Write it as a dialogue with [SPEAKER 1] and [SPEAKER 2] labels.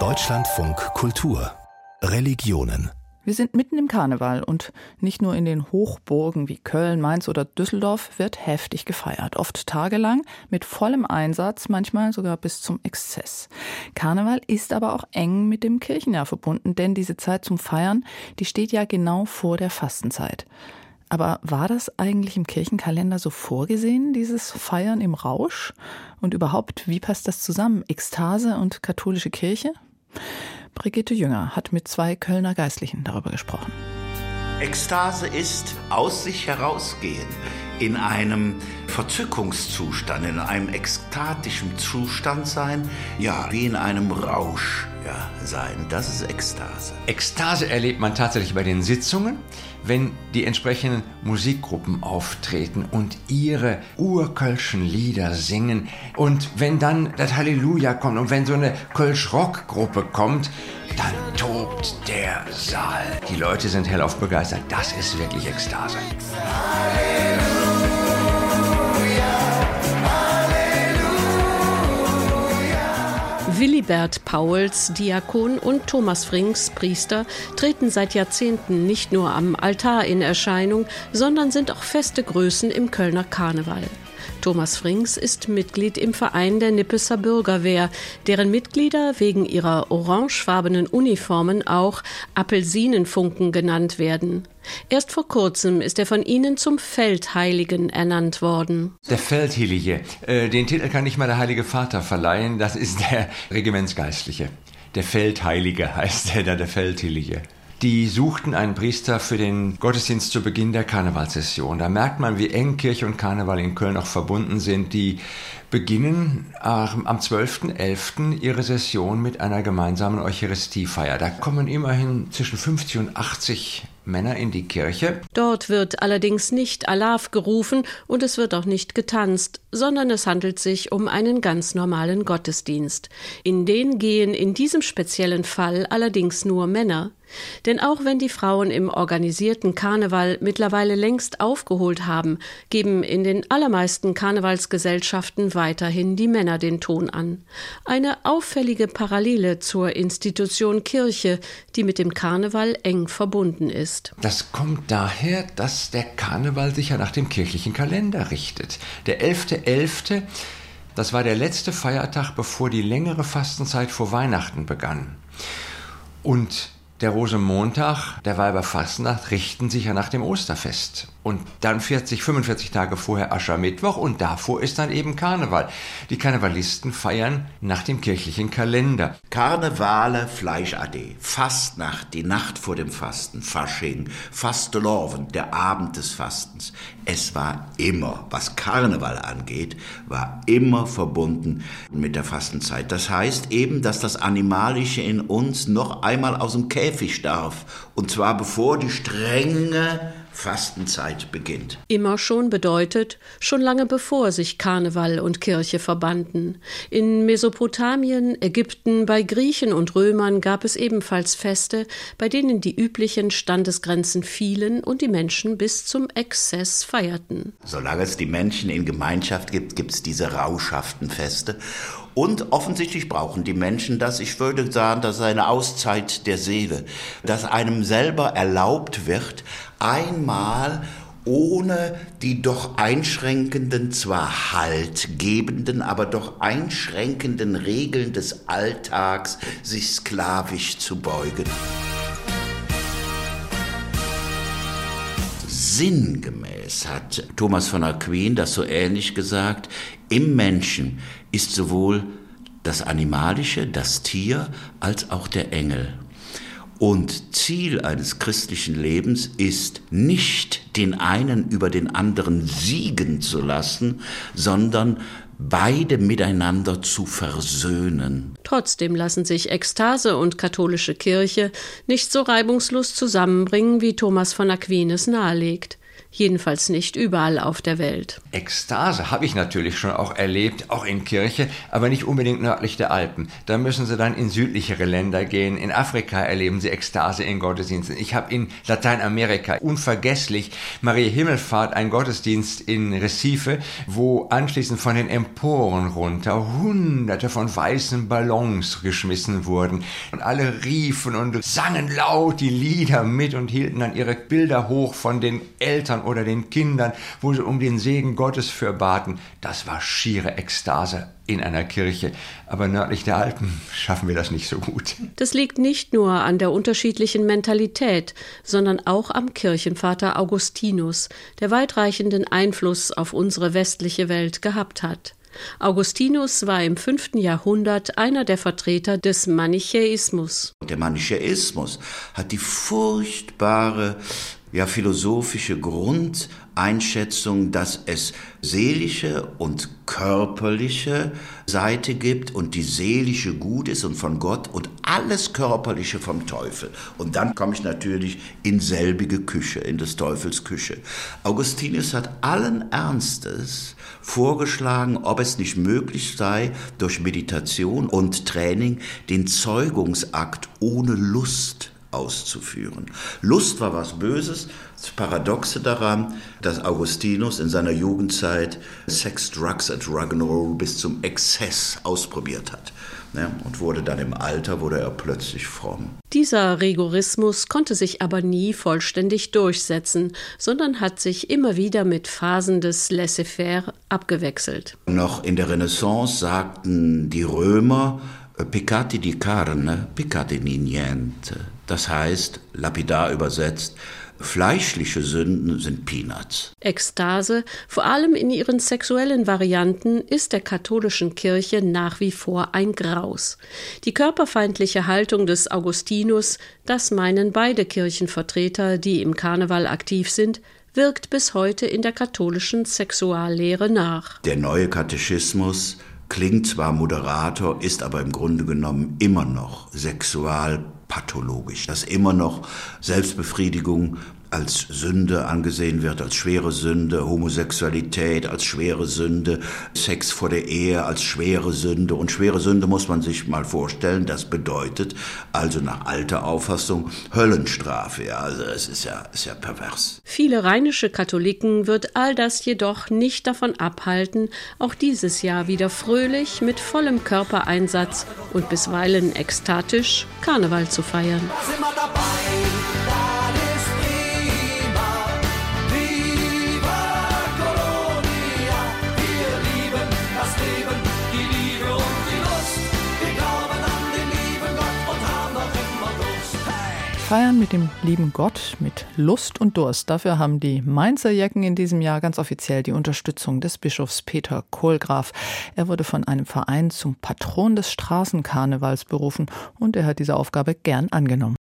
[SPEAKER 1] Deutschlandfunk Kultur Religionen
[SPEAKER 2] wir sind mitten im Karneval und nicht nur in den Hochburgen wie Köln, Mainz oder Düsseldorf wird heftig gefeiert, oft tagelang mit vollem Einsatz, manchmal sogar bis zum Exzess. Karneval ist aber auch eng mit dem Kirchenjahr verbunden, denn diese Zeit zum Feiern, die steht ja genau vor der Fastenzeit. Aber war das eigentlich im Kirchenkalender so vorgesehen, dieses Feiern im Rausch? Und überhaupt, wie passt das zusammen? Ekstase und katholische Kirche? Brigitte Jünger hat mit zwei Kölner Geistlichen darüber gesprochen.
[SPEAKER 3] Ekstase ist aus sich herausgehen, in einem Verzückungszustand, in einem ekstatischen Zustand sein, ja, wie in einem Rausch ja, sein. Das ist Ekstase.
[SPEAKER 4] Ekstase erlebt man tatsächlich bei den Sitzungen, wenn die entsprechenden Musikgruppen auftreten und ihre urkölschen Lieder singen. Und wenn dann das Halleluja kommt und wenn so eine Kölsch-Rock-Gruppe kommt, dann tobt der Saal. Die Leute sind hellauf begeistert. Das ist wirklich Ekstase.
[SPEAKER 5] Willibert Pauls, Diakon und Thomas Frings, Priester, treten seit Jahrzehnten nicht nur am Altar in Erscheinung, sondern sind auch feste Größen im Kölner Karneval. Thomas Frings ist Mitglied im Verein der Nippeser Bürgerwehr, deren Mitglieder wegen ihrer orangefarbenen Uniformen auch Apelsinenfunken genannt werden. Erst vor kurzem ist er von ihnen zum Feldheiligen ernannt worden.
[SPEAKER 4] Der Feldheilige, äh, den Titel kann nicht mal der Heilige Vater verleihen, das ist der Regimentsgeistliche. Der Feldheilige heißt er da, der Feldheilige. Die suchten einen Priester für den Gottesdienst zu Beginn der Karnevalssession. Da merkt man, wie eng Kirche und Karneval in Köln auch verbunden sind. Die beginnen am 12.11. ihre Session mit einer gemeinsamen Eucharistiefeier. Da kommen immerhin zwischen 50 und 80 Männer in die Kirche.
[SPEAKER 5] Dort wird allerdings nicht Alaf gerufen und es wird auch nicht getanzt, sondern es handelt sich um einen ganz normalen Gottesdienst. In den gehen in diesem speziellen Fall allerdings nur Männer. Denn auch wenn die Frauen im organisierten Karneval mittlerweile längst aufgeholt haben, geben in den allermeisten Karnevalsgesellschaften weiterhin die Männer den Ton an. Eine auffällige Parallele zur Institution Kirche, die mit dem Karneval eng verbunden ist.
[SPEAKER 4] Das kommt daher, dass der Karneval sich ja nach dem kirchlichen Kalender richtet. Der 11.11. .11., das war der letzte Feiertag, bevor die längere Fastenzeit vor Weihnachten begann. Und der Rosenmontag, der Weiberfastnacht richten sich ja nach dem Osterfest. Und dann 40, 45 Tage vorher Aschermittwoch und davor ist dann eben Karneval. Die Karnevalisten feiern nach dem kirchlichen Kalender.
[SPEAKER 3] Karnevale Fleischade, Fastnacht, die Nacht vor dem Fasten, Fasching, Fasteloven, der Abend des Fastens. Es war immer, was Karneval angeht, war immer verbunden mit der Fastenzeit. Das heißt eben, dass das Animalische in uns noch einmal aus dem Käfig darf. Und zwar bevor die strenge Fastenzeit beginnt.
[SPEAKER 5] Immer schon bedeutet, schon lange bevor sich Karneval und Kirche verbanden. In Mesopotamien, Ägypten, bei Griechen und Römern gab es ebenfalls Feste, bei denen die üblichen Standesgrenzen fielen und die Menschen bis zum Exzess feierten.
[SPEAKER 3] Solange es die Menschen in Gemeinschaft gibt, gibt es diese rauschhaften Feste. Und offensichtlich brauchen die Menschen das. Ich würde sagen, das ist eine Auszeit der Seele, dass einem selber erlaubt wird, einmal ohne die doch einschränkenden, zwar haltgebenden, aber doch einschränkenden Regeln des Alltags sich sklavisch zu beugen. Sinngemäß hat Thomas von Aquin das so ähnlich gesagt, im Menschen ist sowohl das Animalische, das Tier, als auch der Engel. Und Ziel eines christlichen Lebens ist nicht den einen über den anderen siegen zu lassen, sondern beide miteinander zu versöhnen.
[SPEAKER 5] Trotzdem lassen sich Ekstase und katholische Kirche nicht so reibungslos zusammenbringen, wie Thomas von Aquinas nahelegt. Jedenfalls nicht überall auf der Welt.
[SPEAKER 4] Ekstase habe ich natürlich schon auch erlebt, auch in Kirche, aber nicht unbedingt nördlich der Alpen. Da müssen Sie dann in südlichere Länder gehen. In Afrika erleben Sie Ekstase in Gottesdiensten. Ich habe in Lateinamerika unvergesslich Maria Himmelfahrt, ein Gottesdienst in Recife, wo anschließend von den Emporen runter hunderte von weißen Ballons geschmissen wurden und alle riefen und sangen laut die Lieder mit und hielten dann ihre Bilder hoch von den Eltern oder den Kindern, wo sie um den Segen Gottes für baten. Das war schiere Ekstase in einer Kirche. Aber nördlich der Alpen schaffen wir das nicht so gut.
[SPEAKER 5] Das liegt nicht nur an der unterschiedlichen Mentalität, sondern auch am Kirchenvater Augustinus, der weitreichenden Einfluss auf unsere westliche Welt gehabt hat. Augustinus war im fünften Jahrhundert einer der Vertreter des Manichäismus.
[SPEAKER 3] Der Manichäismus hat die furchtbare ja philosophische Grundeinschätzung, dass es seelische und körperliche Seite gibt und die seelische gut ist und von Gott und alles körperliche vom Teufel. Und dann komme ich natürlich in selbige Küche, in des Teufels Küche. Augustinus hat allen Ernstes vorgeschlagen, ob es nicht möglich sei, durch Meditation und Training den Zeugungsakt ohne Lust auszuführen. Lust war was Böses. Das Paradoxe daran, dass Augustinus in seiner Jugendzeit Sex, Drugs und Rock'n'Roll bis zum Exzess ausprobiert hat. Ne? Und wurde dann im Alter, wurde er plötzlich fromm.
[SPEAKER 5] Dieser Rigorismus konnte sich aber nie vollständig durchsetzen, sondern hat sich immer wieder mit Phasen des Laissez-faire abgewechselt.
[SPEAKER 3] Noch in der Renaissance sagten die Römer, Peccati di carne, peccati di niente. Das heißt, lapidar übersetzt, fleischliche Sünden sind Peanuts.
[SPEAKER 5] Ekstase, vor allem in ihren sexuellen Varianten, ist der katholischen Kirche nach wie vor ein Graus. Die körperfeindliche Haltung des Augustinus, das meinen beide Kirchenvertreter, die im Karneval aktiv sind, wirkt bis heute in der katholischen Sexuallehre nach.
[SPEAKER 3] Der neue Katechismus klingt zwar moderator, ist aber im Grunde genommen immer noch sexualpathologisch, dass immer noch Selbstbefriedigung als Sünde angesehen wird, als schwere Sünde, Homosexualität als schwere Sünde, Sex vor der Ehe als schwere Sünde. Und schwere Sünde muss man sich mal vorstellen, das bedeutet also nach alter Auffassung Höllenstrafe. Ja, also es ist ja, ist ja pervers.
[SPEAKER 5] Viele rheinische Katholiken wird all das jedoch nicht davon abhalten, auch dieses Jahr wieder fröhlich mit vollem Körpereinsatz und bisweilen ekstatisch Karneval zu feiern. Sind wir dabei?
[SPEAKER 2] Feiern mit dem lieben Gott, mit Lust und Durst. Dafür haben die Mainzer Jecken in diesem Jahr ganz offiziell die Unterstützung des Bischofs Peter Kohlgraf. Er wurde von einem Verein zum Patron des Straßenkarnevals berufen und er hat diese Aufgabe gern angenommen.